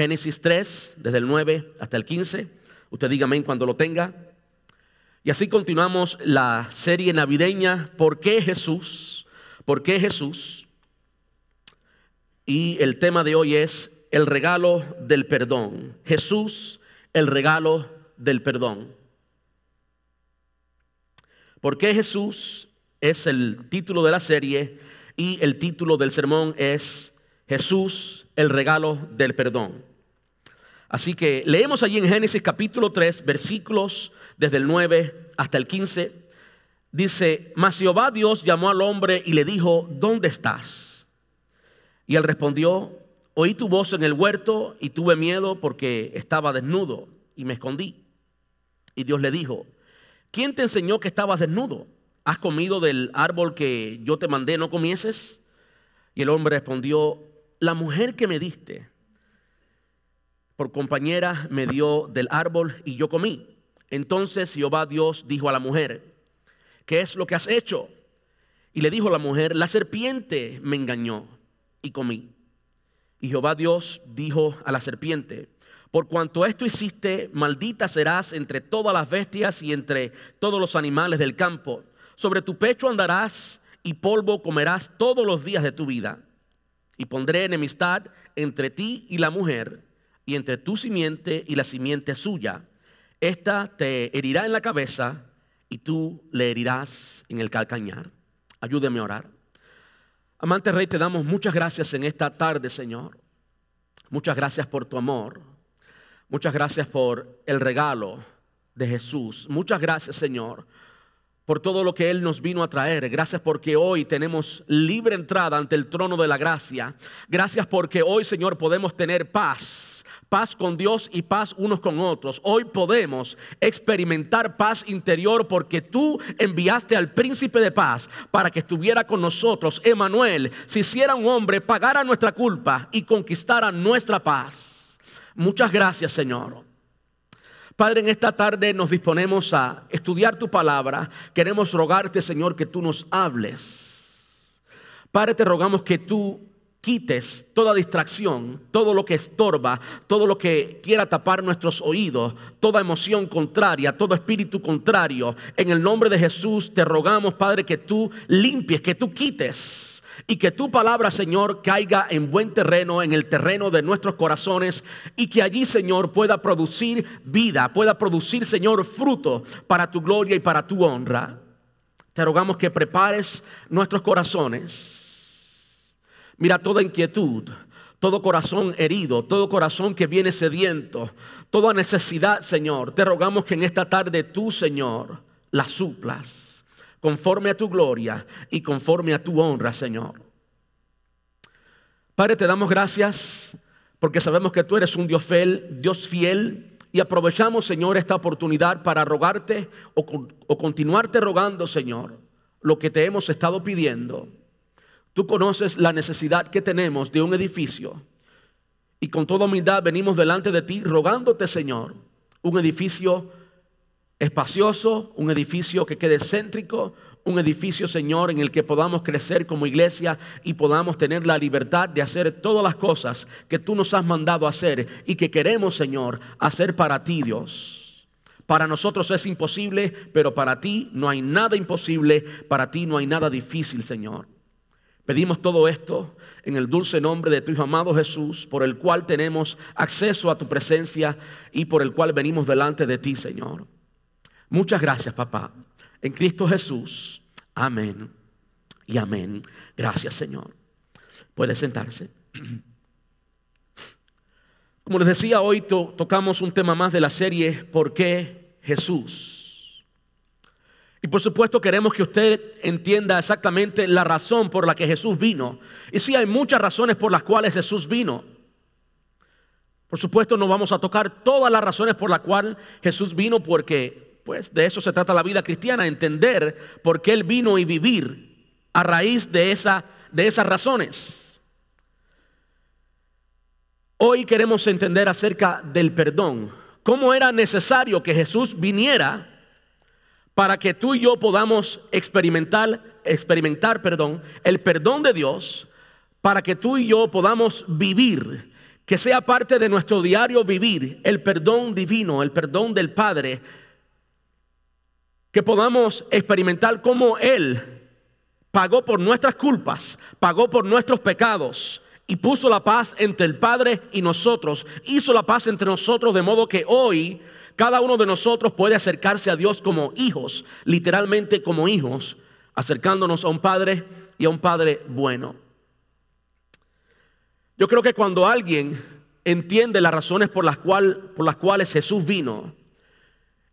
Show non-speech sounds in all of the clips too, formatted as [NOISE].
Génesis 3, desde el 9 hasta el 15. Usted dígame cuando lo tenga. Y así continuamos la serie navideña, ¿por qué Jesús? ¿Por qué Jesús? Y el tema de hoy es el regalo del perdón. Jesús, el regalo del perdón. ¿Por qué Jesús? Es el título de la serie y el título del sermón es Jesús, el regalo del perdón. Así que leemos allí en Génesis capítulo 3, versículos desde el 9 hasta el 15. Dice, mas Jehová Dios llamó al hombre y le dijo, ¿dónde estás? Y él respondió, oí tu voz en el huerto y tuve miedo porque estaba desnudo y me escondí. Y Dios le dijo, ¿quién te enseñó que estabas desnudo? ¿Has comido del árbol que yo te mandé no comieses? Y el hombre respondió, la mujer que me diste por compañera me dio del árbol y yo comí. Entonces Jehová Dios dijo a la mujer, ¿qué es lo que has hecho? Y le dijo la mujer, la serpiente me engañó y comí. Y Jehová Dios dijo a la serpiente, por cuanto esto hiciste, maldita serás entre todas las bestias y entre todos los animales del campo. Sobre tu pecho andarás y polvo comerás todos los días de tu vida y pondré enemistad entre ti y la mujer, y entre tu simiente y la simiente suya. Esta te herirá en la cabeza y tú le herirás en el calcañar. Ayúdeme a orar. Amante Rey, te damos muchas gracias en esta tarde, Señor. Muchas gracias por tu amor. Muchas gracias por el regalo de Jesús. Muchas gracias, Señor, por todo lo que Él nos vino a traer. Gracias porque hoy tenemos libre entrada ante el trono de la gracia. Gracias porque hoy, Señor, podemos tener paz. Paz con Dios y paz unos con otros. Hoy podemos experimentar paz interior porque tú enviaste al príncipe de paz para que estuviera con nosotros. Emanuel, si hiciera un hombre, pagara nuestra culpa y conquistara nuestra paz. Muchas gracias, Señor. Padre, en esta tarde nos disponemos a estudiar tu palabra. Queremos rogarte, Señor, que tú nos hables. Padre, te rogamos que tú quites toda distracción, todo lo que estorba, todo lo que quiera tapar nuestros oídos, toda emoción contraria, todo espíritu contrario. En el nombre de Jesús te rogamos, Padre, que tú limpies, que tú quites y que tu palabra, Señor, caiga en buen terreno, en el terreno de nuestros corazones y que allí, Señor, pueda producir vida, pueda producir, Señor, fruto para tu gloria y para tu honra. Te rogamos que prepares nuestros corazones. Mira toda inquietud, todo corazón herido, todo corazón que viene sediento, toda necesidad, Señor. Te rogamos que en esta tarde tú, Señor, la suplas conforme a tu gloria y conforme a tu honra, Señor. Padre, te damos gracias porque sabemos que tú eres un Dios fiel, Dios fiel, y aprovechamos, Señor, esta oportunidad para rogarte o, o continuarte rogando, Señor, lo que te hemos estado pidiendo. Tú conoces la necesidad que tenemos de un edificio. Y con toda humildad venimos delante de ti rogándote, Señor, un edificio espacioso, un edificio que quede céntrico, un edificio, Señor, en el que podamos crecer como iglesia y podamos tener la libertad de hacer todas las cosas que tú nos has mandado hacer y que queremos, Señor, hacer para ti, Dios. Para nosotros es imposible, pero para ti no hay nada imposible, para ti no hay nada difícil, Señor. Pedimos todo esto en el dulce nombre de tu Hijo amado Jesús, por el cual tenemos acceso a tu presencia y por el cual venimos delante de ti, Señor. Muchas gracias, papá. En Cristo Jesús. Amén y amén. Gracias, Señor. Puede sentarse. Como les decía, hoy tocamos un tema más de la serie ¿Por qué Jesús? Y por supuesto queremos que usted entienda exactamente la razón por la que Jesús vino. Y sí, hay muchas razones por las cuales Jesús vino. Por supuesto, no vamos a tocar todas las razones por las cuales Jesús vino porque pues de eso se trata la vida cristiana, entender por qué Él vino y vivir a raíz de, esa, de esas razones. Hoy queremos entender acerca del perdón, cómo era necesario que Jesús viniera para que tú y yo podamos experimentar, experimentar perdón, el perdón de Dios, para que tú y yo podamos vivir que sea parte de nuestro diario vivir el perdón divino, el perdón del Padre, que podamos experimentar cómo Él pagó por nuestras culpas, pagó por nuestros pecados y puso la paz entre el Padre y nosotros, hizo la paz entre nosotros de modo que hoy cada uno de nosotros puede acercarse a Dios como hijos, literalmente como hijos, acercándonos a un Padre y a un Padre bueno. Yo creo que cuando alguien entiende las razones por las, por las cuales Jesús vino,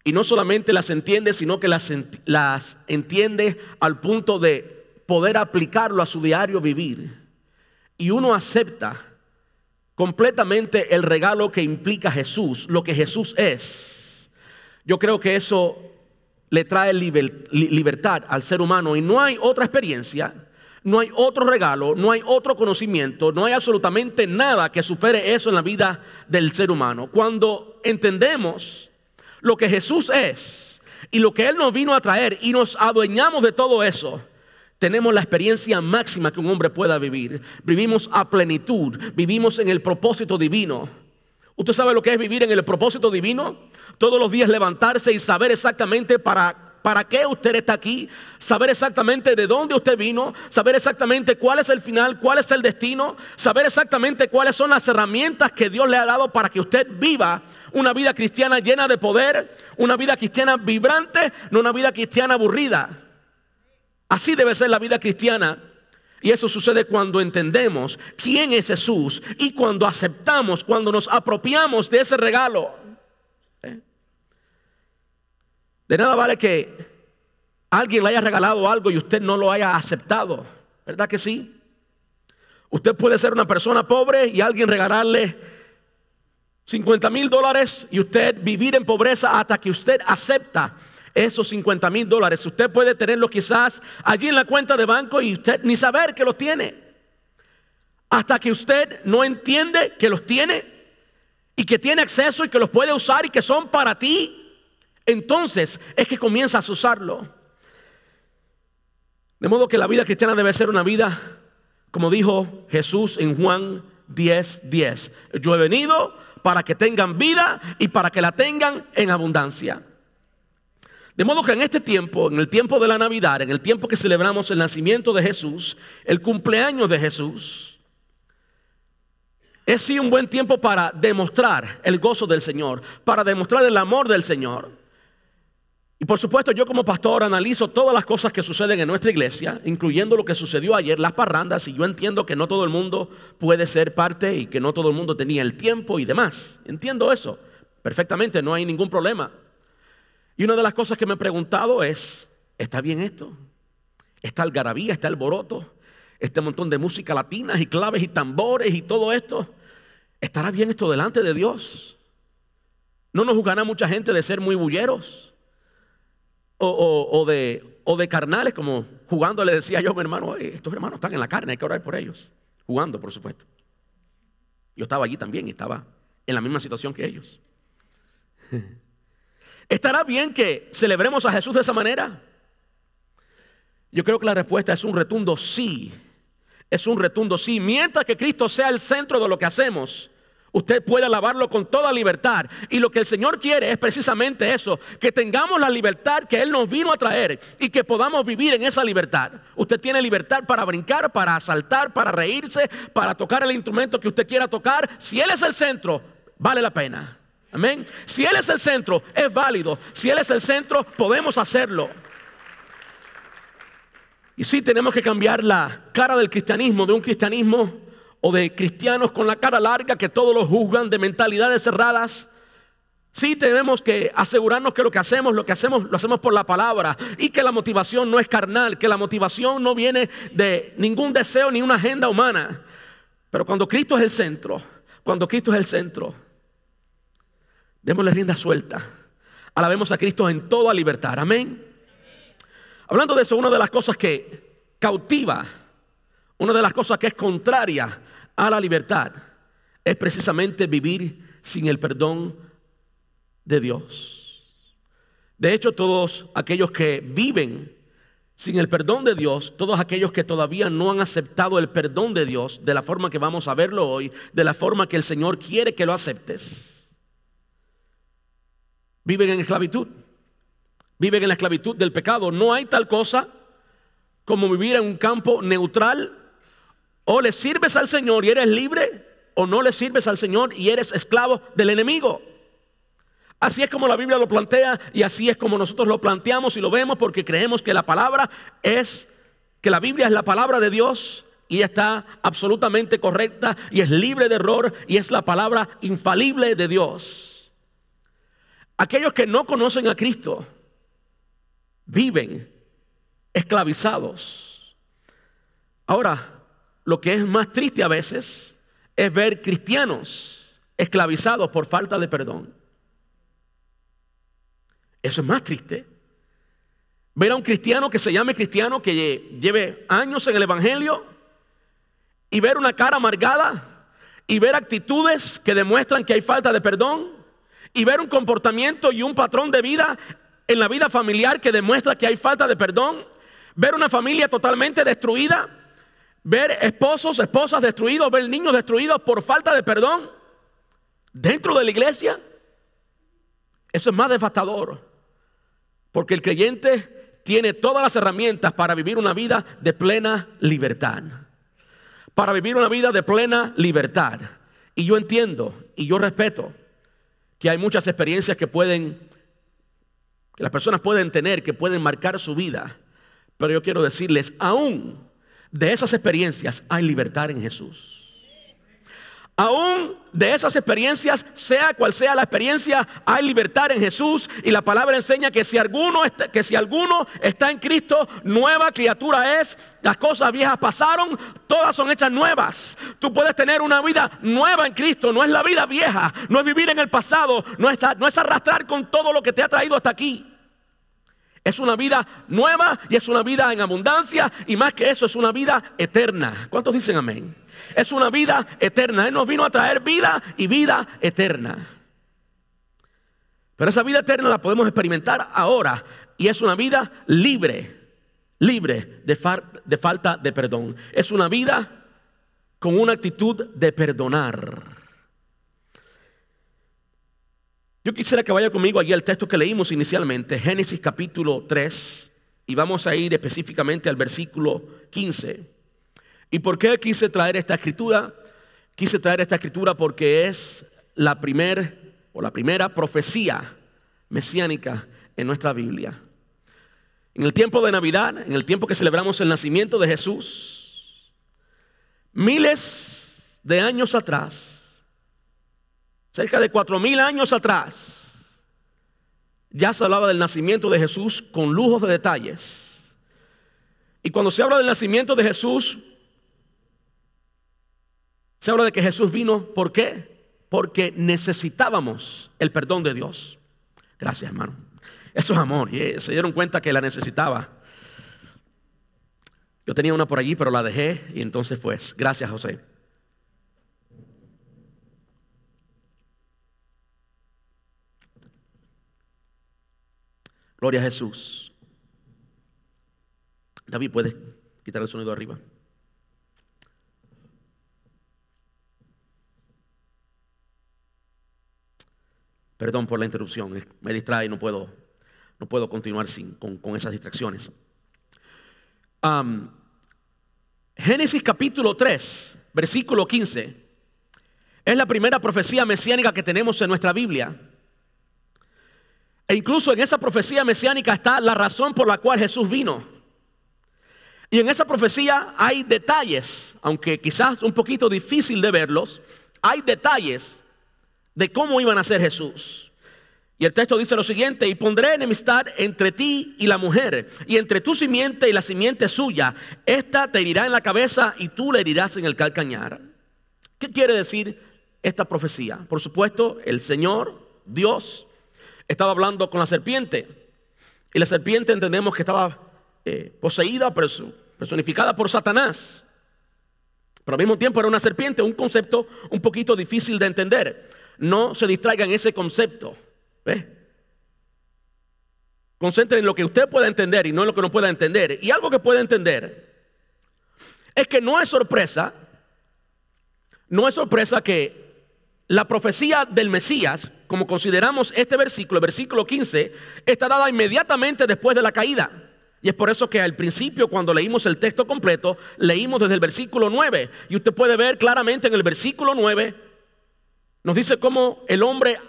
y no solamente las entiende, sino que las, las entiende al punto de poder aplicarlo a su diario vivir, y uno acepta completamente el regalo que implica Jesús, lo que Jesús es, yo creo que eso le trae libertad al ser humano. Y no hay otra experiencia no hay otro regalo, no hay otro conocimiento, no hay absolutamente nada que supere eso en la vida del ser humano. Cuando entendemos lo que Jesús es y lo que Él nos vino a traer y nos adueñamos de todo eso, tenemos la experiencia máxima que un hombre pueda vivir. Vivimos a plenitud, vivimos en el propósito divino. ¿Usted sabe lo que es vivir en el propósito divino? Todos los días levantarse y saber exactamente para para qué usted está aquí, saber exactamente de dónde usted vino, saber exactamente cuál es el final, cuál es el destino, saber exactamente cuáles son las herramientas que Dios le ha dado para que usted viva una vida cristiana llena de poder, una vida cristiana vibrante, no una vida cristiana aburrida. Así debe ser la vida cristiana. Y eso sucede cuando entendemos quién es Jesús y cuando aceptamos, cuando nos apropiamos de ese regalo. De nada vale que alguien le haya regalado algo y usted no lo haya aceptado. ¿Verdad que sí? Usted puede ser una persona pobre y alguien regalarle 50 mil dólares y usted vivir en pobreza hasta que usted acepta esos 50 mil dólares. Usted puede tenerlo quizás allí en la cuenta de banco y usted ni saber que los tiene. Hasta que usted no entiende que los tiene y que tiene acceso y que los puede usar y que son para ti entonces es que comienzas a usarlo. De modo que la vida cristiana debe ser una vida, como dijo Jesús en Juan 10, 10. Yo he venido para que tengan vida y para que la tengan en abundancia. De modo que en este tiempo, en el tiempo de la Navidad, en el tiempo que celebramos el nacimiento de Jesús, el cumpleaños de Jesús, es sí un buen tiempo para demostrar el gozo del Señor, para demostrar el amor del Señor. Y por supuesto yo como pastor analizo todas las cosas que suceden en nuestra iglesia, incluyendo lo que sucedió ayer, las parrandas, y yo entiendo que no todo el mundo puede ser parte y que no todo el mundo tenía el tiempo y demás. Entiendo eso perfectamente, no hay ningún problema. Y una de las cosas que me he preguntado es, ¿está bien esto? ¿Está algarabía, está el boroto? Este montón de música latina y claves y tambores y todo esto. ¿Estará bien esto delante de Dios? ¿No nos juzgará mucha gente de ser muy bulleros? O, de, o de carnales, como jugando le decía yo a mi hermano, estos hermanos están en la carne, hay que orar por ellos. Jugando, por supuesto. Yo estaba allí también y estaba en la misma situación que ellos. [LAUGHS] ¿Estará bien que celebremos a Jesús de esa manera? Yo creo que la respuesta es un retundo sí. Es un retundo sí. Mientras que Cristo sea el centro de lo que hacemos, Usted puede alabarlo con toda libertad. Y lo que el Señor quiere es precisamente eso, que tengamos la libertad que Él nos vino a traer y que podamos vivir en esa libertad. Usted tiene libertad para brincar, para saltar, para reírse, para tocar el instrumento que usted quiera tocar. Si Él es el centro, vale la pena. Amén. Si Él es el centro, es válido. Si Él es el centro, podemos hacerlo. Y sí tenemos que cambiar la cara del cristianismo de un cristianismo o de cristianos con la cara larga que todos los juzgan, de mentalidades cerradas. Sí tenemos que asegurarnos que lo que hacemos, lo que hacemos, lo hacemos por la palabra y que la motivación no es carnal, que la motivación no viene de ningún deseo ni una agenda humana. Pero cuando Cristo es el centro, cuando Cristo es el centro, démosle rienda suelta. Alabemos a Cristo en toda libertad. Amén. Hablando de eso, una de las cosas que cautiva una de las cosas que es contraria a la libertad es precisamente vivir sin el perdón de Dios. De hecho, todos aquellos que viven sin el perdón de Dios, todos aquellos que todavía no han aceptado el perdón de Dios de la forma que vamos a verlo hoy, de la forma que el Señor quiere que lo aceptes, viven en esclavitud. Viven en la esclavitud del pecado. No hay tal cosa como vivir en un campo neutral. O le sirves al Señor y eres libre, o no le sirves al Señor y eres esclavo del enemigo. Así es como la Biblia lo plantea y así es como nosotros lo planteamos y lo vemos porque creemos que la palabra es, que la Biblia es la palabra de Dios y está absolutamente correcta y es libre de error y es la palabra infalible de Dios. Aquellos que no conocen a Cristo viven esclavizados. Ahora, lo que es más triste a veces es ver cristianos esclavizados por falta de perdón. Eso es más triste. Ver a un cristiano que se llame cristiano, que lleve años en el Evangelio, y ver una cara amargada, y ver actitudes que demuestran que hay falta de perdón, y ver un comportamiento y un patrón de vida en la vida familiar que demuestra que hay falta de perdón, ver una familia totalmente destruida, ver esposos, esposas destruidos, ver niños destruidos por falta de perdón dentro de la iglesia, eso es más devastador. Porque el creyente tiene todas las herramientas para vivir una vida de plena libertad. Para vivir una vida de plena libertad. Y yo entiendo y yo respeto que hay muchas experiencias que pueden, que las personas pueden tener, que pueden marcar su vida. Pero yo quiero decirles, aún de esas experiencias hay libertad en Jesús. Aún de esas experiencias, sea cual sea la experiencia, hay libertad en Jesús y la palabra enseña que si alguno está, que si alguno está en Cristo, nueva criatura es. Las cosas viejas pasaron, todas son hechas nuevas. Tú puedes tener una vida nueva en Cristo, no es la vida vieja, no es vivir en el pasado, no no es arrastrar con todo lo que te ha traído hasta aquí. Es una vida nueva y es una vida en abundancia y más que eso es una vida eterna. ¿Cuántos dicen amén? Es una vida eterna. Él nos vino a traer vida y vida eterna. Pero esa vida eterna la podemos experimentar ahora y es una vida libre, libre de, de falta de perdón. Es una vida con una actitud de perdonar. Yo quisiera que vaya conmigo allí al texto que leímos inicialmente, Génesis capítulo 3, y vamos a ir específicamente al versículo 15. ¿Y por qué quise traer esta escritura? Quise traer esta escritura porque es la primer o la primera profecía mesiánica en nuestra Biblia. En el tiempo de Navidad, en el tiempo que celebramos el nacimiento de Jesús, miles de años atrás, cerca de cuatro mil años atrás, ya se hablaba del nacimiento de Jesús con lujos de detalles. Y cuando se habla del nacimiento de Jesús, se habla de que Jesús vino, ¿por qué? Porque necesitábamos el perdón de Dios. Gracias, hermano. Eso es amor. Y se dieron cuenta que la necesitaba. Yo tenía una por allí, pero la dejé. Y entonces, pues, gracias, José. Gloria a Jesús. David, ¿puedes quitar el sonido arriba? Perdón por la interrupción, me distrae no puedo, no puedo continuar sin, con, esas distracciones. Génesis capítulo 3, versículo 15, es la primera profecía mesiánica que tenemos en nuestra Biblia. E incluso en esa profecía mesiánica está la razón por la cual Jesús vino. Y en esa profecía hay detalles, aunque quizás un poquito difícil de verlos, hay detalles de cómo iban a ser Jesús. Y el texto dice lo siguiente, y pondré enemistad entre ti y la mujer, y entre tu simiente y la simiente suya. Esta te herirá en la cabeza y tú le herirás en el calcañar. ¿Qué quiere decir esta profecía? Por supuesto, el Señor, Dios, estaba hablando con la serpiente. Y la serpiente entendemos que estaba eh, poseída, personificada por Satanás. Pero al mismo tiempo era una serpiente, un concepto un poquito difícil de entender. No se distraigan en ese concepto. Concentre en lo que usted pueda entender y no en lo que no pueda entender. Y algo que pueda entender es que no es sorpresa, no es sorpresa que la profecía del Mesías, como consideramos este versículo, el versículo 15, está dada inmediatamente después de la caída. Y es por eso que al principio, cuando leímos el texto completo, leímos desde el versículo 9. Y usted puede ver claramente en el versículo 9, nos dice cómo el hombre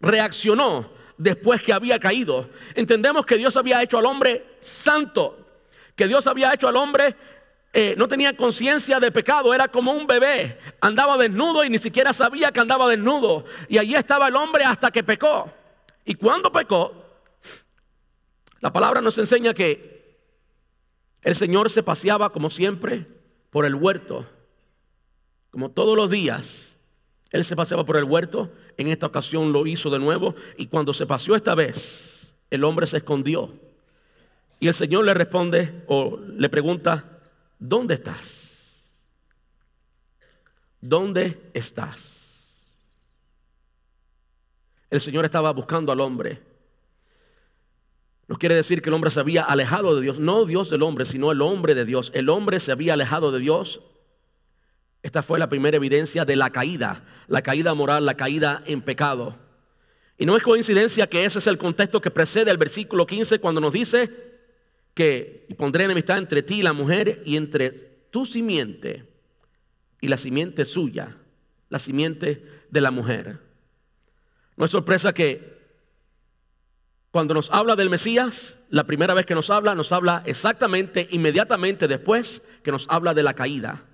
reaccionó después que había caído. Entendemos que Dios había hecho al hombre santo, que Dios había hecho al hombre eh, no tenía conciencia de pecado, era como un bebé, andaba desnudo y ni siquiera sabía que andaba desnudo. Y allí estaba el hombre hasta que pecó. Y cuando pecó, la palabra nos enseña que el Señor se paseaba como siempre por el huerto, como todos los días. Él se paseaba por el huerto, en esta ocasión lo hizo de nuevo y cuando se paseó esta vez, el hombre se escondió. Y el Señor le responde o le pregunta, ¿dónde estás? ¿Dónde estás? El Señor estaba buscando al hombre. No quiere decir que el hombre se había alejado de Dios, no Dios del hombre, sino el hombre de Dios. El hombre se había alejado de Dios esta fue la primera evidencia de la caída, la caída moral, la caída en pecado. Y no es coincidencia que ese es el contexto que precede el versículo 15 cuando nos dice que pondré enemistad entre ti y la mujer y entre tu simiente y la simiente suya, la simiente de la mujer. No es sorpresa que cuando nos habla del Mesías, la primera vez que nos habla, nos habla exactamente, inmediatamente después que nos habla de la caída.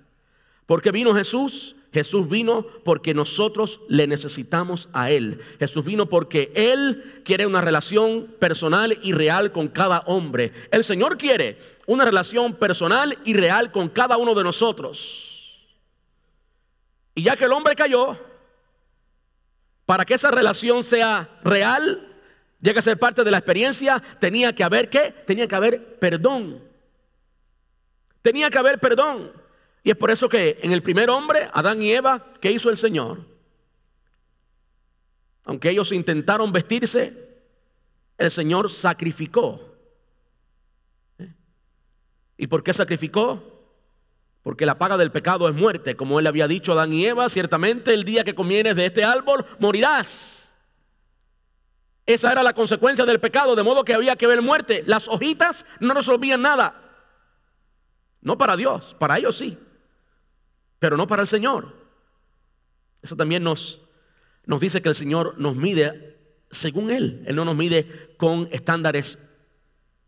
¿Por qué vino Jesús? Jesús vino porque nosotros le necesitamos a Él. Jesús vino porque Él quiere una relación personal y real con cada hombre. El Señor quiere una relación personal y real con cada uno de nosotros. Y ya que el hombre cayó, para que esa relación sea real, llegue a ser parte de la experiencia, tenía que haber qué? Tenía que haber perdón. Tenía que haber perdón. Y es por eso que en el primer hombre, Adán y Eva, ¿qué hizo el Señor? Aunque ellos intentaron vestirse, el Señor sacrificó. ¿Eh? ¿Y por qué sacrificó? Porque la paga del pecado es muerte. Como él había dicho a Adán y Eva, ciertamente el día que comienes de este árbol, morirás. Esa era la consecuencia del pecado, de modo que había que ver muerte. Las hojitas no resolvían nada. No para Dios, para ellos sí pero no para el Señor. Eso también nos, nos dice que el Señor nos mide según Él. Él no nos mide con estándares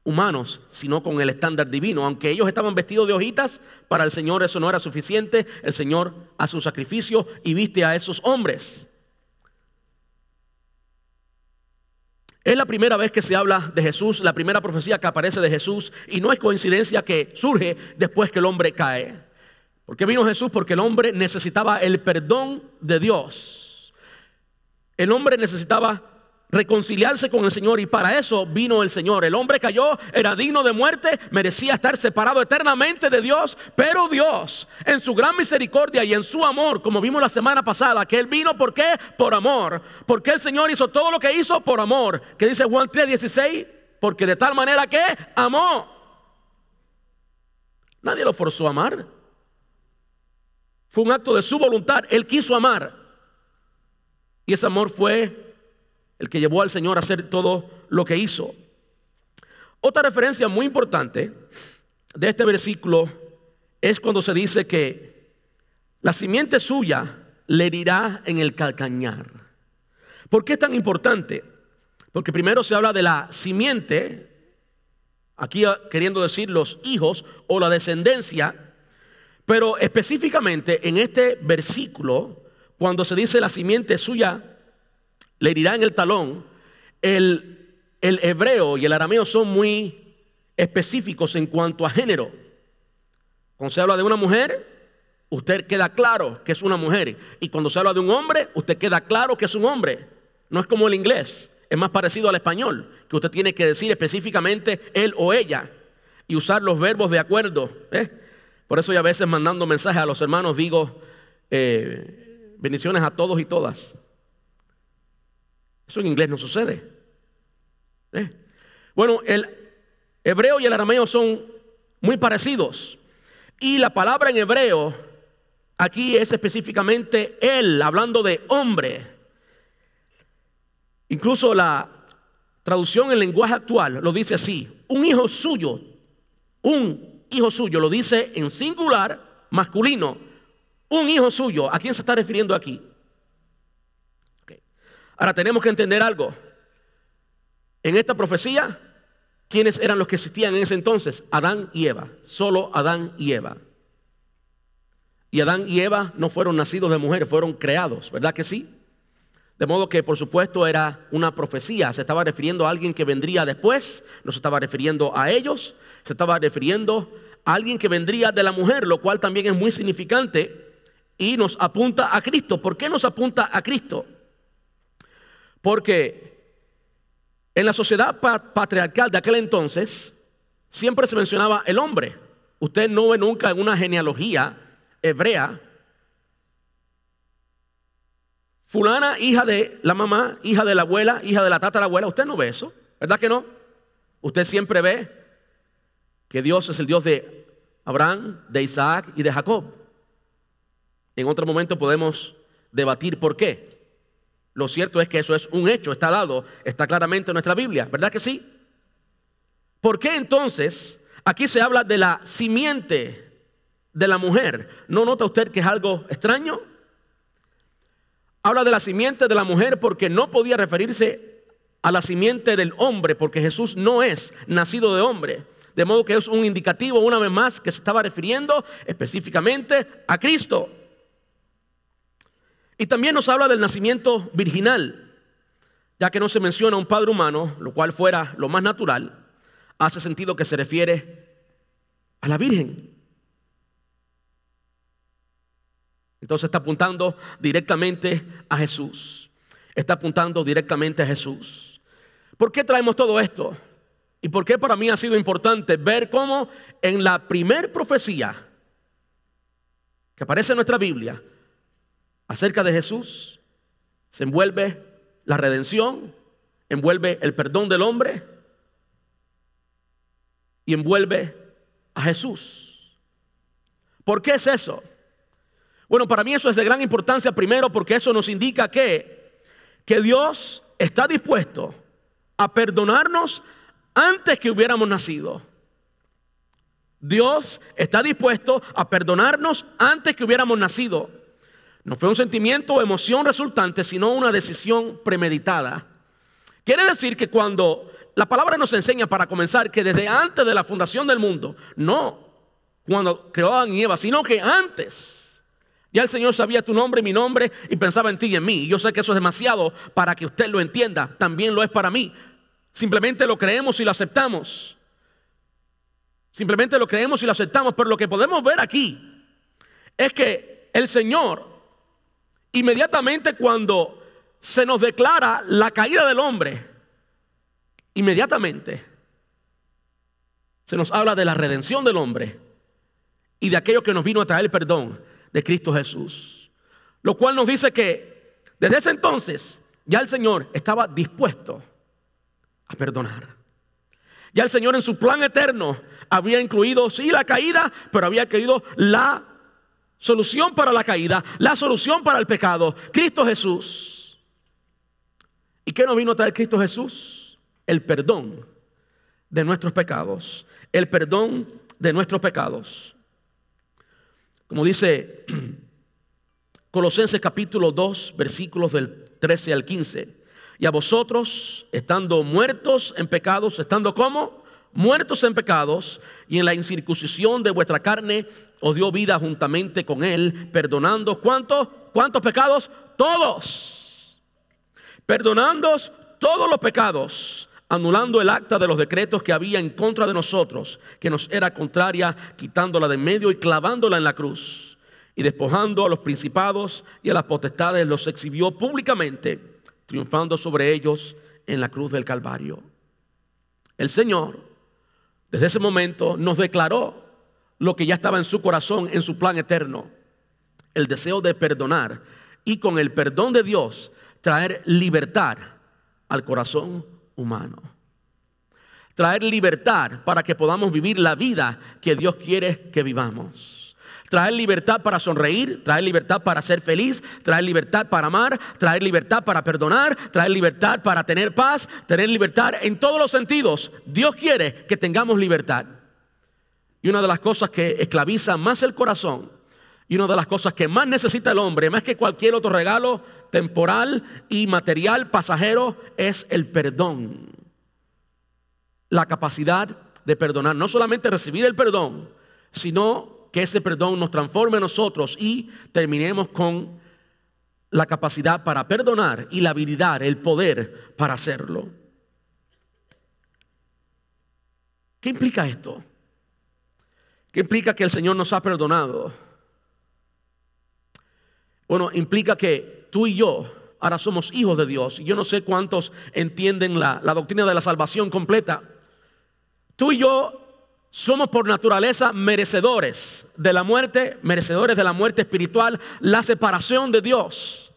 humanos, sino con el estándar divino. Aunque ellos estaban vestidos de hojitas, para el Señor eso no era suficiente. El Señor hace un sacrificio y viste a esos hombres. Es la primera vez que se habla de Jesús, la primera profecía que aparece de Jesús, y no es coincidencia que surge después que el hombre cae. ¿Por qué vino Jesús? Porque el hombre necesitaba el perdón de Dios. El hombre necesitaba reconciliarse con el Señor y para eso vino el Señor. El hombre cayó, era digno de muerte, merecía estar separado eternamente de Dios, pero Dios en su gran misericordia y en su amor, como vimos la semana pasada, que Él vino, ¿por qué? Por amor. Porque el Señor hizo todo lo que hizo por amor. Que dice Juan 3:16, porque de tal manera que amó. Nadie lo forzó a amar. Fue un acto de su voluntad. Él quiso amar. Y ese amor fue el que llevó al Señor a hacer todo lo que hizo. Otra referencia muy importante de este versículo es cuando se dice que la simiente suya le herirá en el calcañar. ¿Por qué es tan importante? Porque primero se habla de la simiente, aquí queriendo decir los hijos o la descendencia, pero específicamente en este versículo, cuando se dice la simiente suya le herirá en el talón, el, el hebreo y el arameo son muy específicos en cuanto a género. Cuando se habla de una mujer, usted queda claro que es una mujer. Y cuando se habla de un hombre, usted queda claro que es un hombre. No es como el inglés, es más parecido al español, que usted tiene que decir específicamente él o ella y usar los verbos de acuerdo. ¿eh? Por eso yo a veces mandando mensajes a los hermanos digo, eh, bendiciones a todos y todas. Eso en inglés no sucede. ¿Eh? Bueno, el hebreo y el arameo son muy parecidos. Y la palabra en hebreo aquí es específicamente él, hablando de hombre. Incluso la traducción en lenguaje actual lo dice así, un hijo suyo, un hijo suyo, lo dice en singular masculino, un hijo suyo. ¿A quién se está refiriendo aquí? Ahora tenemos que entender algo. En esta profecía ¿Quiénes eran los que existían en ese entonces? Adán y Eva, solo Adán y Eva. Y Adán y Eva no fueron nacidos de mujeres, fueron creados, ¿verdad que sí? De modo que por supuesto era una profecía, se estaba refiriendo a alguien que vendría después, no se estaba refiriendo a ellos, se estaba refiriendo alguien que vendría de la mujer, lo cual también es muy significante y nos apunta a Cristo. ¿Por qué nos apunta a Cristo? Porque en la sociedad patriarcal de aquel entonces, siempre se mencionaba el hombre. Usted no ve nunca en una genealogía hebrea, fulana, hija de la mamá, hija de la abuela, hija de la tatarabuela. Usted no ve eso, ¿verdad que no? Usted siempre ve que Dios es el Dios de Abraham, de Isaac y de Jacob. En otro momento podemos debatir por qué. Lo cierto es que eso es un hecho, está dado, está claramente en nuestra Biblia, ¿verdad que sí? ¿Por qué entonces aquí se habla de la simiente de la mujer? ¿No nota usted que es algo extraño? Habla de la simiente de la mujer porque no podía referirse a la simiente del hombre, porque Jesús no es nacido de hombre. De modo que es un indicativo, una vez más, que se estaba refiriendo específicamente a Cristo. Y también nos habla del nacimiento virginal, ya que no se menciona un padre humano, lo cual fuera lo más natural, hace sentido que se refiere a la Virgen. Entonces está apuntando directamente a Jesús. Está apuntando directamente a Jesús. ¿Por qué traemos todo esto? ¿Y por qué para mí ha sido importante ver cómo en la primer profecía que aparece en nuestra Biblia, acerca de Jesús se envuelve la redención, envuelve el perdón del hombre y envuelve a Jesús. ¿Por qué es eso? Bueno, para mí eso es de gran importancia primero porque eso nos indica que, que Dios está dispuesto a perdonarnos antes que hubiéramos nacido. Dios está dispuesto a perdonarnos antes que hubiéramos nacido. No fue un sentimiento o emoción resultante, sino una decisión premeditada. Quiere decir que cuando la palabra nos enseña para comenzar que desde antes de la fundación del mundo, no cuando creó a y Eva, sino que antes, ya el Señor sabía tu nombre mi nombre y pensaba en ti y en mí. Yo sé que eso es demasiado para que usted lo entienda, también lo es para mí. Simplemente lo creemos y lo aceptamos. Simplemente lo creemos y lo aceptamos, pero lo que podemos ver aquí es que el Señor inmediatamente cuando se nos declara la caída del hombre, inmediatamente se nos habla de la redención del hombre y de aquello que nos vino a traer el perdón de Cristo Jesús. Lo cual nos dice que desde ese entonces ya el Señor estaba dispuesto a perdonar. Ya el Señor en su plan eterno había incluido, sí, la caída, pero había incluido la Solución para la caída, la solución para el pecado, Cristo Jesús. ¿Y qué nos vino a traer Cristo Jesús? El perdón de nuestros pecados, el perdón de nuestros pecados. Como dice [CLEARS THROAT] Colosenses capítulo 2, versículos del 13 al 15. Y a vosotros, estando muertos en pecados, estando como muertos en pecados y en la incircuncisión de vuestra carne, os dio vida juntamente con Él, perdonando cuántos, cuántos pecados, todos, perdonando todos los pecados, anulando el acta de los decretos que había en contra de nosotros, que nos era contraria, quitándola de medio y clavándola en la cruz, y despojando a los principados y a las potestades, los exhibió públicamente, triunfando sobre ellos en la cruz del Calvario. El Señor, desde ese momento, nos declaró lo que ya estaba en su corazón, en su plan eterno. El deseo de perdonar y con el perdón de Dios traer libertad al corazón humano. traer libertad para que podamos vivir la vida que Dios quiere que vivamos. Traer libertad para sonreír, traer libertad para ser feliz, traer libertad para amar, traer libertad para perdonar, traer libertad para tener paz, tener libertad en todos los sentidos. Dios quiere que tengamos libertad. Y una de las cosas que esclaviza más el corazón y una de las cosas que más necesita el hombre, más que cualquier otro regalo temporal y material pasajero, es el perdón. La capacidad de perdonar. No solamente recibir el perdón, sino que ese perdón nos transforme a nosotros y terminemos con la capacidad para perdonar y la habilidad, el poder para hacerlo. ¿Qué implica esto? ¿Qué implica que el Señor nos ha perdonado? Bueno, implica que tú y yo ahora somos hijos de Dios. Yo no sé cuántos entienden la, doctrina de la salvación completa. Tú y yo somos por naturaleza merecedores de la muerte, merecedores de la muerte espiritual, la separación de Dios.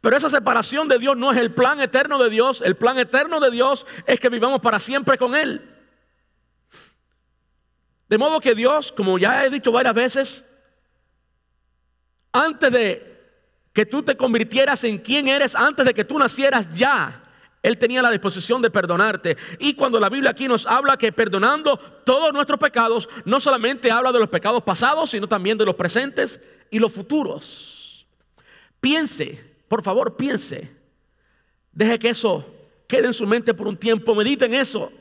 Pero esa separación de Dios no es el plan eterno de Dios. El plan eterno de Dios es que vivamos para siempre con Él. De modo que Dios, como ya he dicho varias veces, antes de que tú te convirtieras en quien eres antes de que tú nacieras ya. Él tenía la disposición de perdonarte. Y cuando la Biblia aquí nos habla que perdonando todos nuestros pecados, no solamente habla de los pecados pasados, sino también de los presentes y los futuros. Piense, por favor, piense. Deje que eso quede en su mente por un tiempo. Medite en eso.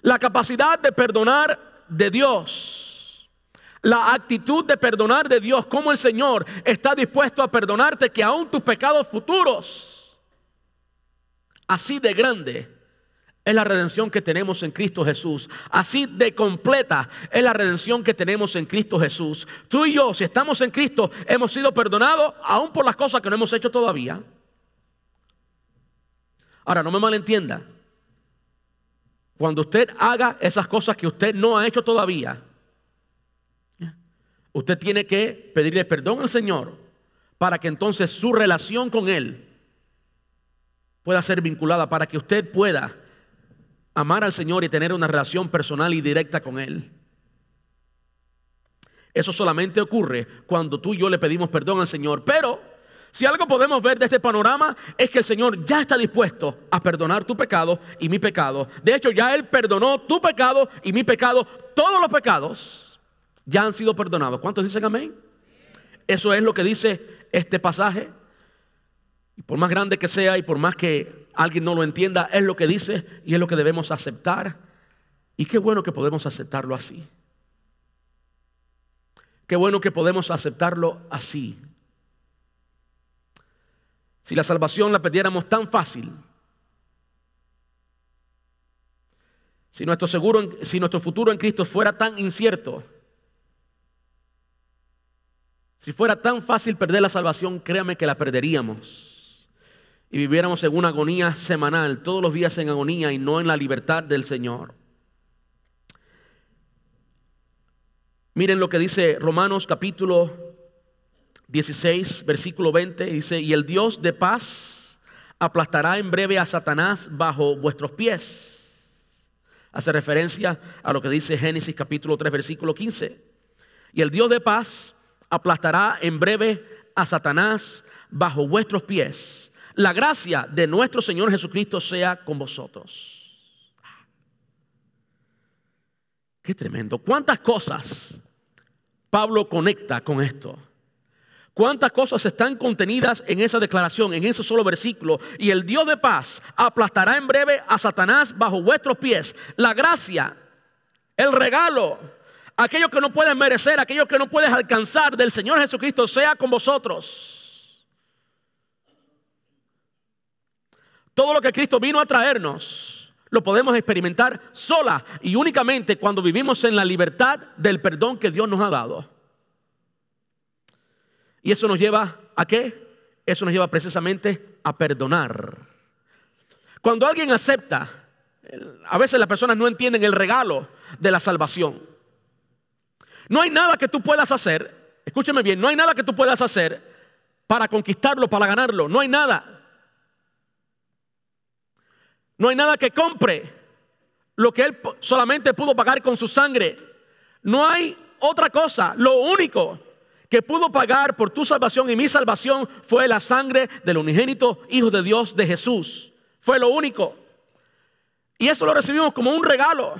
La capacidad de perdonar de Dios la actitud de perdonar de Dios, como el Señor está dispuesto a perdonarte que aún tus pecados futuros, así de grande es la redención que tenemos en Cristo Jesús. Así de completa es la redención que tenemos en Cristo Jesús. Tú y yo, si estamos en Cristo, hemos sido perdonados aún por las cosas que no hemos hecho todavía. Ahora, no me malentienda. Cuando usted haga esas cosas que usted no ha hecho todavía, Usted tiene que pedirle perdón al Señor para que entonces su relación con Él pueda ser vinculada, para que usted pueda amar al Señor y tener una relación personal y directa con Él. Eso solamente ocurre cuando tú y yo le pedimos perdón al Señor. Pero si algo podemos ver de este panorama es que el Señor ya está dispuesto a perdonar tu pecado y mi pecado. De hecho, ya Él perdonó tu pecado y mi pecado, todos los pecados ya han sido perdonados. ¿Cuántos dicen amén? Eso es lo que dice este pasaje. Y por más grande que sea y por más que alguien no lo entienda, es lo que dice y es lo que debemos aceptar. Y qué bueno que podemos aceptarlo así. Qué bueno que podemos aceptarlo así. Si la salvación la perdiéramos tan fácil, si nuestro, seguro, si nuestro futuro en Cristo fuera tan incierto, si fuera tan fácil perder la salvación, créame que la perderíamos. Y viviéramos en una agonía semanal, todos los días en agonía y no en la libertad del Señor. Miren lo que dice Romanos capítulo 16, versículo 20. Dice, y el Dios de paz aplastará en breve a Satanás bajo vuestros pies. Hace referencia a lo que dice Génesis capítulo 3, versículo 15. Y el Dios de paz aplastará en breve a Satanás bajo vuestros pies. La gracia de nuestro Señor Jesucristo sea con vosotros. Qué tremendo. ¿Cuántas cosas Pablo conecta con esto? ¿Cuántas cosas están contenidas en esa declaración, en ese solo versículo? Y el Dios de paz aplastará en breve a Satanás bajo vuestros pies. La gracia, el regalo, aquello que no puedes merecer, aquello que no puedes alcanzar del Señor Jesucristo sea con vosotros. Todo lo que Cristo vino a traernos lo podemos experimentar sola y únicamente cuando vivimos en la libertad del perdón que Dios nos ha dado. Y eso nos lleva a qué? Eso nos lleva precisamente a perdonar. Cuando alguien acepta, a veces las personas no entienden el regalo de la salvación. No hay nada que tú puedas hacer, escúcheme bien, no hay nada que tú puedas hacer para conquistarlo, para ganarlo, no hay nada. No hay nada que compre lo que Él solamente pudo pagar con su sangre. No hay otra cosa. Lo único que pudo pagar por tu salvación y mi salvación fue la sangre del unigénito Hijo de Dios de Jesús. Fue lo único. Y eso lo recibimos como un regalo.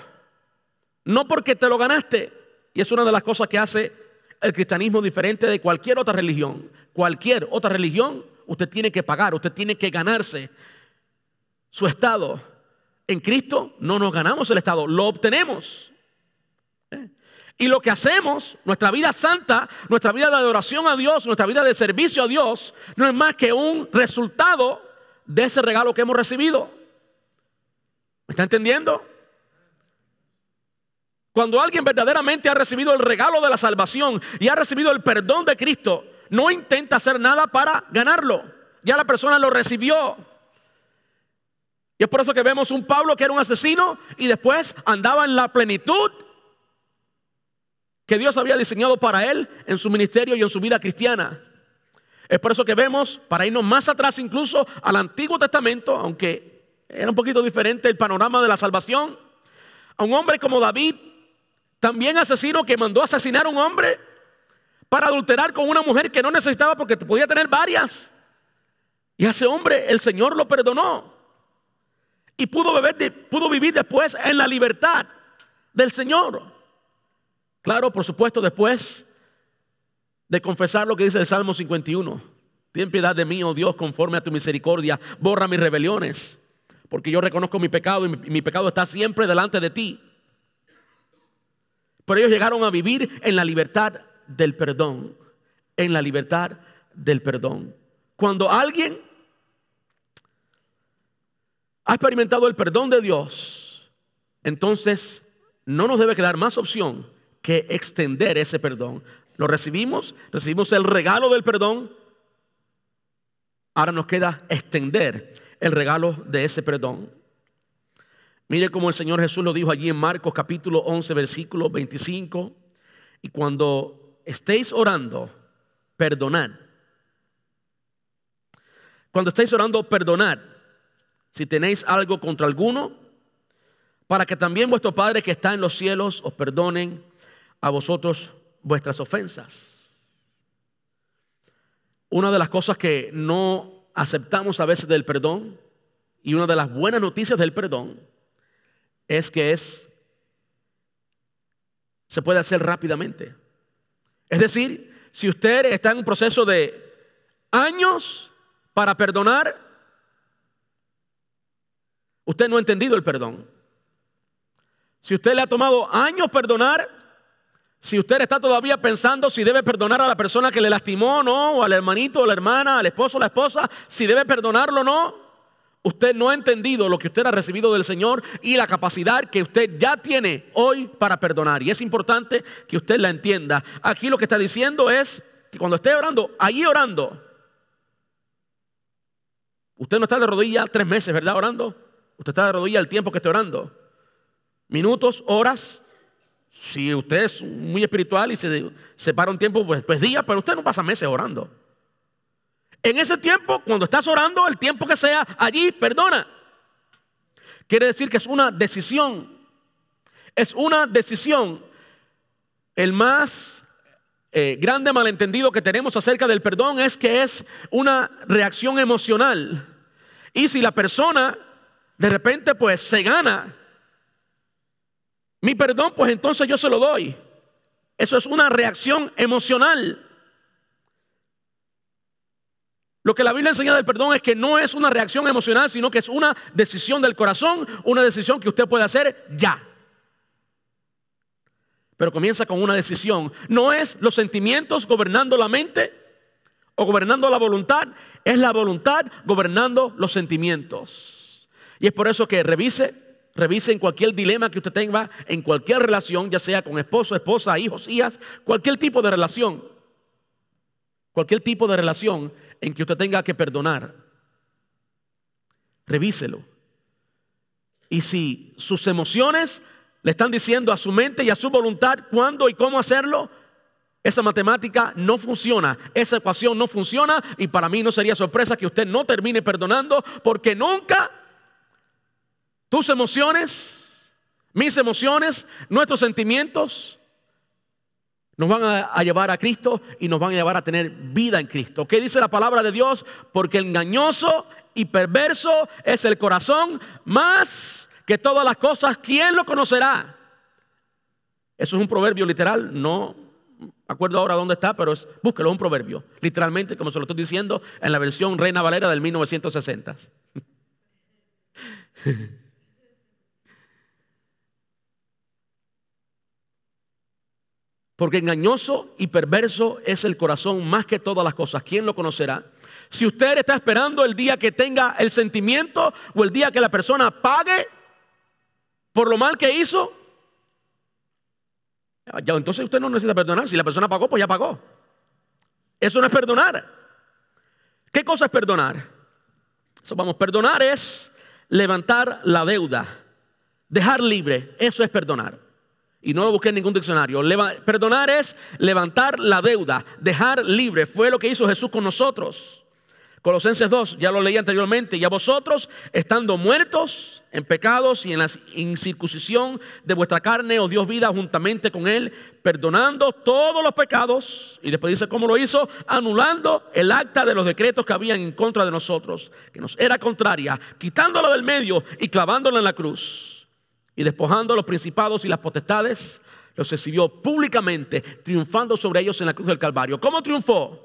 No porque te lo ganaste. Y es una de las cosas que hace el cristianismo diferente de cualquier otra religión. Cualquier otra religión, usted tiene que pagar, usted tiene que ganarse su estado. En Cristo no nos ganamos el estado, lo obtenemos. ¿Eh? Y lo que hacemos, nuestra vida santa, nuestra vida de adoración a Dios, nuestra vida de servicio a Dios, no es más que un resultado de ese regalo que hemos recibido. ¿Me está entendiendo? Cuando alguien verdaderamente ha recibido el regalo de la salvación y ha recibido el perdón de Cristo, no intenta hacer nada para ganarlo. Ya la persona lo recibió. Y es por eso que vemos un Pablo que era un asesino y después andaba en la plenitud que Dios había diseñado para él en su ministerio y en su vida cristiana. Es por eso que vemos, para irnos más atrás incluso al Antiguo Testamento, aunque era un poquito diferente el panorama de la salvación, a un hombre como David, también asesino que mandó asesinar a un hombre para adulterar con una mujer que no necesitaba porque podía tener varias. Y a ese hombre el Señor lo perdonó. Y pudo, vivir después en la libertad del Señor. Claro, por supuesto, después de confesar lo que dice el Salmo 51. Ten piedad de mí, oh Dios, conforme a tu misericordia. Borra mis rebeliones, porque yo reconozco mi pecado y mi pecado está siempre delante de ti. Pero ellos llegaron a vivir en la libertad del perdón. En la libertad del perdón. Cuando alguien ha experimentado el perdón de Dios, entonces no nos debe quedar más opción que extender ese perdón. Lo recibimos, recibimos el regalo del perdón. Ahora nos queda extender el regalo de ese perdón. Mire cómo el Señor Jesús lo dijo allí en Marcos capítulo 11, versículo 25. Y cuando estéis orando, perdonad. Cuando estéis orando, perdonad. Si tenéis algo contra alguno, para que también vuestro Padre que está en los cielos os perdonen a vosotros vuestras ofensas. Una de las cosas que no aceptamos a veces del perdón y una de las buenas noticias del perdón es que es se puede hacer rápidamente. Es decir, si usted está en un proceso de años para perdonar, usted no ha entendido el perdón. Si usted le ha tomado años perdonar, si usted está todavía pensando si debe perdonar a la persona que le lastimó o no, o al hermanito o la hermana, al esposo o la esposa, si debe perdonarlo o no, Usted no ha entendido lo que usted ha recibido del Señor y la capacidad que usted ya tiene hoy para perdonar. Y es importante que usted la entienda. Aquí lo que está diciendo es que cuando esté orando, allí orando, usted no está de rodilla tres meses, ¿verdad? Orando. Usted está de rodilla el tiempo que esté orando. Minutos, horas. Si usted es muy espiritual y se separa un tiempo, pues, pues días, pero usted no pasa meses orando. En ese tiempo, cuando estás orando, el tiempo que sea, allí perdona. Quiere decir que es una decisión. Es una decisión. El más eh, grande malentendido que tenemos acerca del perdón es que es una reacción emocional. Y si la persona de repente pues se gana mi perdón, pues entonces yo se lo doy. Eso es una reacción emocional. Lo que la Biblia enseña del perdón es que no es una reacción emocional, sino que es una decisión del corazón, una decisión que usted puede hacer ya. Pero comienza con una decisión. No es los sentimientos gobernando la mente o gobernando la voluntad, es la voluntad gobernando los sentimientos. Y es por eso que revise, revise en cualquier dilema que usted tenga, en cualquier relación, ya sea con esposo, esposa, hijos, hijas, cualquier tipo de relación. Cualquier tipo de relación en que usted tenga que perdonar, revíselo. Y si sus emociones le están diciendo a su mente y a su voluntad cuándo y cómo hacerlo, esa matemática no funciona, esa ecuación no funciona y para mí no sería sorpresa que usted no termine perdonando porque nunca tus emociones, mis emociones, nuestros sentimientos, nos van a, llevar a Cristo y nos van a llevar a tener vida en Cristo. ¿Qué dice la palabra de Dios? Porque engañoso y perverso es el corazón más que todas las cosas. ¿Quién lo conocerá? Eso es un proverbio literal, no acuerdo ahora dónde está, pero es, búsquelo, un proverbio. Literalmente, como se lo estoy diciendo, en la versión Reina Valera del 1960. [LAUGHS] Porque engañoso y perverso es el corazón más que todas las cosas. ¿Quién lo conocerá? Si usted está esperando el día que tenga el sentimiento o el día que la persona pague por lo mal que hizo, entonces usted no necesita perdonar. Si la persona pagó, pues ya pagó. Eso no es perdonar. ¿Qué cosa es perdonar? Eso vamos, perdonar es levantar la deuda, dejar libre. Eso es perdonar y no lo busqué en ningún diccionario. perdonar es levantar la deuda, dejar libre. Fue lo que hizo Jesús con nosotros. Colosenses 2, ya lo leí anteriormente, y a vosotros, estando muertos en pecados y en la incircuncisión de vuestra carne, os dio vida juntamente con Él, perdonando todos los pecados, y después dice cómo lo hizo, anulando el acta de los decretos que habían en contra de nosotros, que nos era contraria, quitándolo del medio y clavándola en la cruz y despojando a los principados y las potestades, los exhibió públicamente, triunfando sobre ellos en la cruz del Calvario. ¿Cómo triunfó?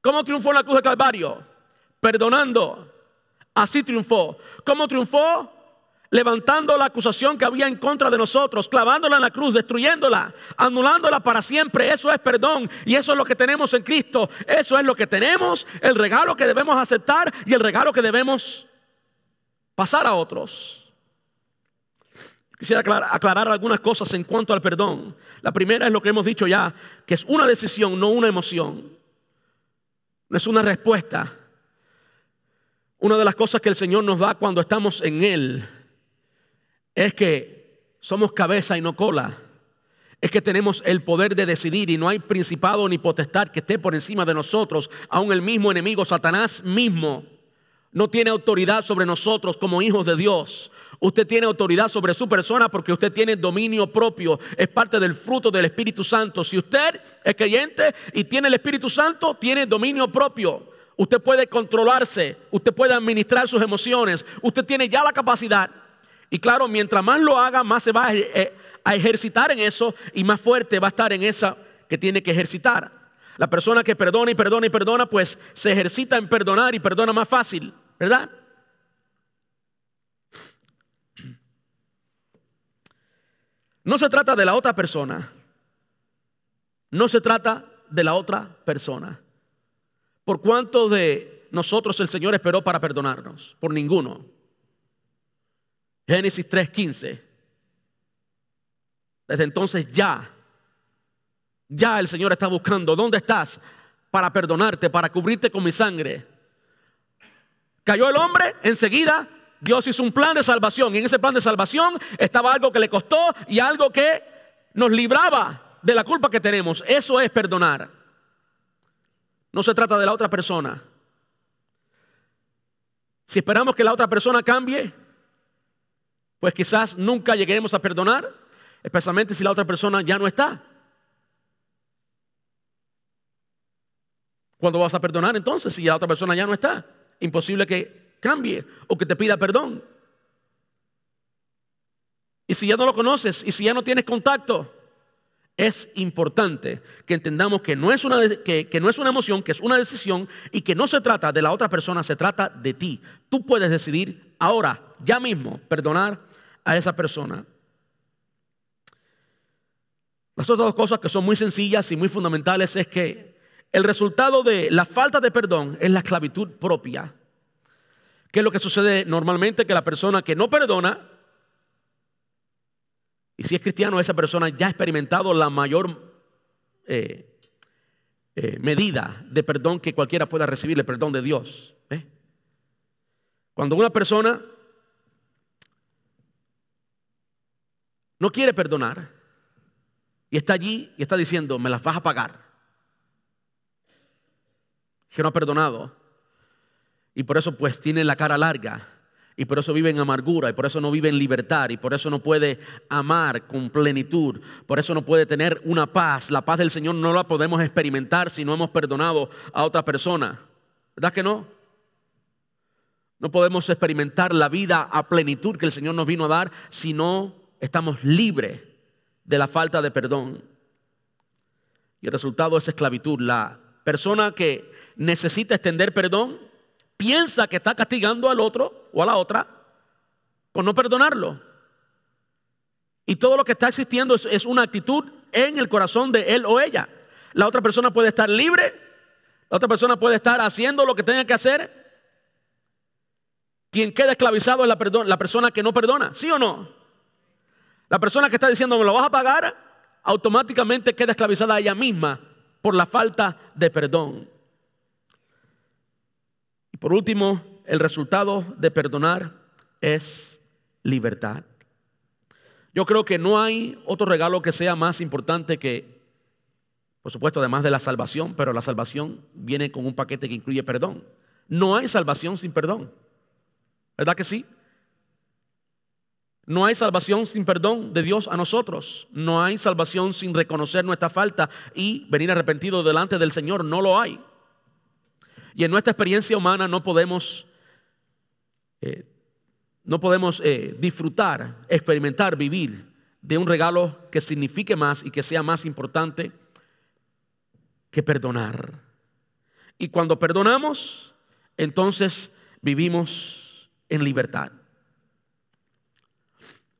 ¿Cómo triunfó en la cruz del Calvario? Perdonando. Así triunfó. ¿Cómo triunfó? Levantando la acusación que había en contra de nosotros, clavándola en la cruz, destruyéndola, anulándola para siempre. Eso es perdón y eso es lo que tenemos en Cristo. Eso es lo que tenemos, el regalo que debemos aceptar y el regalo que debemos pasar a otros. Quisiera aclarar, algunas cosas en cuanto al perdón. La primera es lo que hemos dicho ya, que es una decisión, no una emoción. No es una respuesta. Una de las cosas que el Señor nos da cuando estamos en Él es que somos cabeza y no cola. Es que tenemos el poder de decidir y no hay principado ni potestad que esté por encima de nosotros, aun el mismo enemigo, Satanás mismo no tiene autoridad sobre nosotros como hijos de Dios. Usted tiene autoridad sobre su persona porque usted tiene dominio propio. Es parte del fruto del Espíritu Santo. Si usted es creyente y tiene el Espíritu Santo, tiene dominio propio. Usted puede controlarse, usted puede administrar sus emociones, usted tiene ya la capacidad. Y claro, mientras más lo haga, más se va a ejercitar en eso y más fuerte va a estar en esa que tiene que ejercitar. La persona que perdona y perdona y perdona, pues se ejercita en perdonar y perdona más fácil. ¿Verdad? No se trata de la otra persona. No se trata de la otra persona. ¿Por cuánto de nosotros el Señor esperó para perdonarnos? Por ninguno. Génesis 3:15. Desde entonces ya, ya el Señor está buscando, ¿dónde estás? Para perdonarte, para cubrirte con mi sangre. Cayó el hombre, enseguida Dios hizo un plan de salvación. Y en ese plan de salvación estaba algo que le costó y algo que nos libraba de la culpa que tenemos. Eso es perdonar. No se trata de la otra persona. Si esperamos que la otra persona cambie, pues quizás nunca lleguemos a perdonar, especialmente si la otra persona ya no está. ¿Cuándo vas a perdonar entonces si la otra persona ya no está? Imposible que cambie o que te pida perdón. Y si ya no lo conoces y si ya no tienes contacto, es importante que entendamos que no, es una, que, no es una emoción, que es una decisión y que no se trata de la otra persona, se trata de ti. Tú puedes decidir ahora, ya mismo, perdonar a esa persona. Las otras dos cosas que son muy sencillas y muy fundamentales es que el resultado de la falta de perdón es la esclavitud propia. ¿Qué es lo que sucede normalmente? Que la persona que no perdona, y si es cristiano, esa persona ya ha experimentado la mayor eh, eh, medida de perdón que cualquiera pueda recibir, el perdón de Dios. Cuando una persona no quiere perdonar y está allí y está diciendo, me las vas a pagar que no ha perdonado. Y por eso pues tiene la cara larga. y por eso vive en amargura, y por eso no vive en libertad, y por eso no puede amar con plenitud, por eso no puede tener una paz. La paz del Señor no la podemos experimentar si no hemos perdonado a otra persona. ¿Verdad que no? No podemos experimentar la vida a plenitud que el Señor nos vino a dar si no estamos libres de la falta de perdón. Y el resultado es esclavitud. La persona que necesita extender perdón piensa que está castigando al otro o a la otra con no perdonarlo. Y todo lo que está existiendo es, una actitud en el corazón de él o ella. La otra persona puede estar libre, la otra persona puede estar haciendo lo que tenga que hacer. Quien queda esclavizado es la, la persona que no perdona, ¿sí o no? La persona que está diciendo me lo vas a pagar, automáticamente queda esclavizada a ella misma por la falta de perdón. Por último, el resultado de perdonar es libertad. Yo creo que no hay otro regalo que sea más importante que, por supuesto, además de la salvación, pero la salvación viene con un paquete que incluye perdón. No hay salvación sin perdón. ¿Verdad que sí? No hay salvación sin perdón de Dios a nosotros. No hay salvación sin reconocer nuestra falta y venir arrepentido delante del Señor. No lo hay. Y en nuestra experiencia humana no podemos, eh, no podemos eh, disfrutar, experimentar, vivir de un regalo que signifique más y que sea más importante que perdonar. Y cuando perdonamos, entonces vivimos en libertad.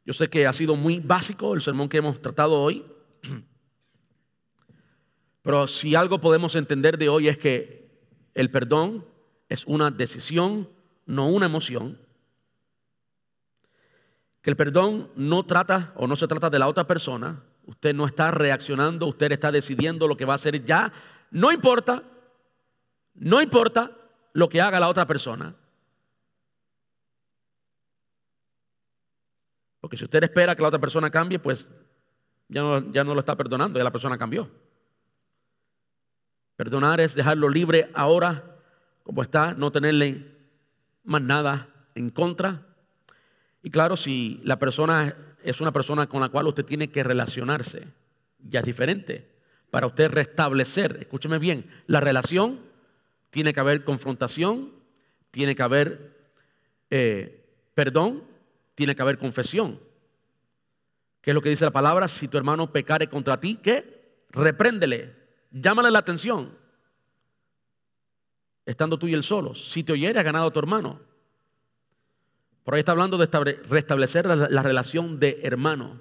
Yo sé que ha sido muy básico el sermón que hemos tratado hoy, [CLEARS THROAT] pero si algo podemos entender de hoy es que el perdón es una decisión, no una emoción. Que el perdón no trata o no se trata de la otra persona. Usted no está reaccionando, usted está decidiendo lo que va a hacer ya. No importa, no importa lo que haga la otra persona. Porque si usted espera que la otra persona cambie, pues ya no, ya no lo está perdonando, ya la persona cambió. Perdonar es dejarlo libre ahora, como está, no tenerle más nada en contra. Y claro, si la persona es una persona con la cual usted tiene que relacionarse, ya es diferente. Para usted restablecer, escúcheme bien, la relación tiene que haber confrontación, tiene que haber eh, perdón tiene que haber confesión. ¿Qué es lo que dice la palabra? Si tu hermano pecare contra ti, ¿qué? Repréndele, llámale la atención. Estando tú y él solos. Si te oyere, ha ganado a tu hermano. Por ahí está hablando de restablecer la, relación de hermano.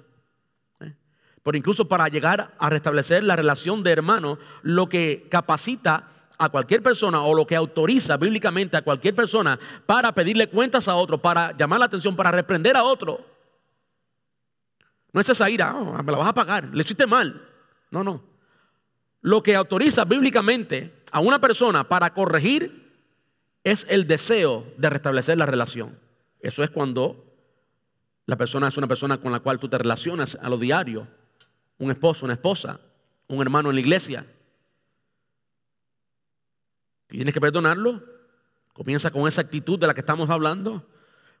¿eh? Pero incluso para llegar a restablecer la relación de hermano, lo que capacita a cualquier persona o lo que autoriza bíblicamente a cualquier persona para pedirle cuentas a otro, para llamar la atención, para reprender a otro. No es esa ira, oh, me la vas a pagar, le hiciste mal. No, no. Lo que autoriza bíblicamente a una persona para corregir es el deseo de restablecer la relación. Eso es cuando la persona es una persona con la cual tú te relacionas a lo diario, un esposo, una esposa, un hermano en la iglesia. Tienes que perdonarlo. Comienza con esa actitud de la que estamos hablando.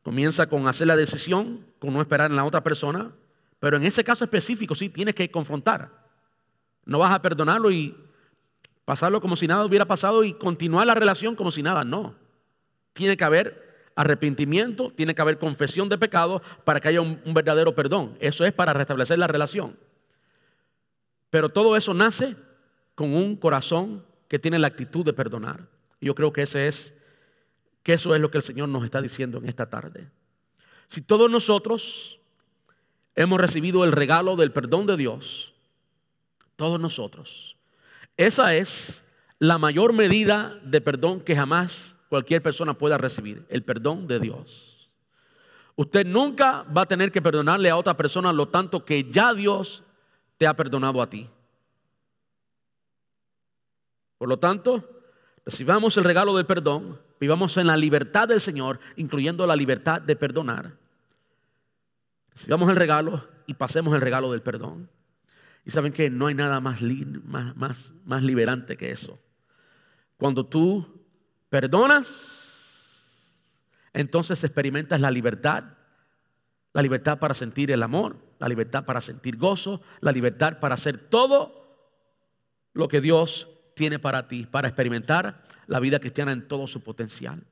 Comienza con hacer la decisión, con no esperar en la otra persona. Pero en ese caso específico sí tienes que confrontar. No vas a perdonarlo y pasarlo como si nada hubiera pasado y continuar la relación como si nada. No. Tiene que haber arrepentimiento, tiene que haber confesión de pecado para que haya un, verdadero perdón. Eso es para restablecer la relación. Pero todo eso nace con un corazón que tiene la actitud de perdonar. Yo creo que es que eso es lo que el Señor nos está diciendo en esta tarde. Si todos nosotros hemos recibido el regalo del perdón de Dios, todos nosotros, esa es la mayor medida de perdón que jamás cualquier persona pueda recibir, el perdón de Dios. Usted nunca va a tener que perdonarle a otra persona lo tanto que ya Dios te ha perdonado a ti. Por lo tanto, recibamos el regalo del perdón, vivamos en la libertad del Señor, incluyendo la libertad de perdonar. Recibamos el regalo y pasemos el regalo del perdón. Y saben que no hay nada más, más, más, liberante que eso. Cuando tú perdonas, entonces experimentas la libertad, la libertad para sentir el amor, la libertad para sentir gozo, la libertad para hacer todo lo que Dios tiene para ti, para experimentar la vida cristiana en todo su potencial.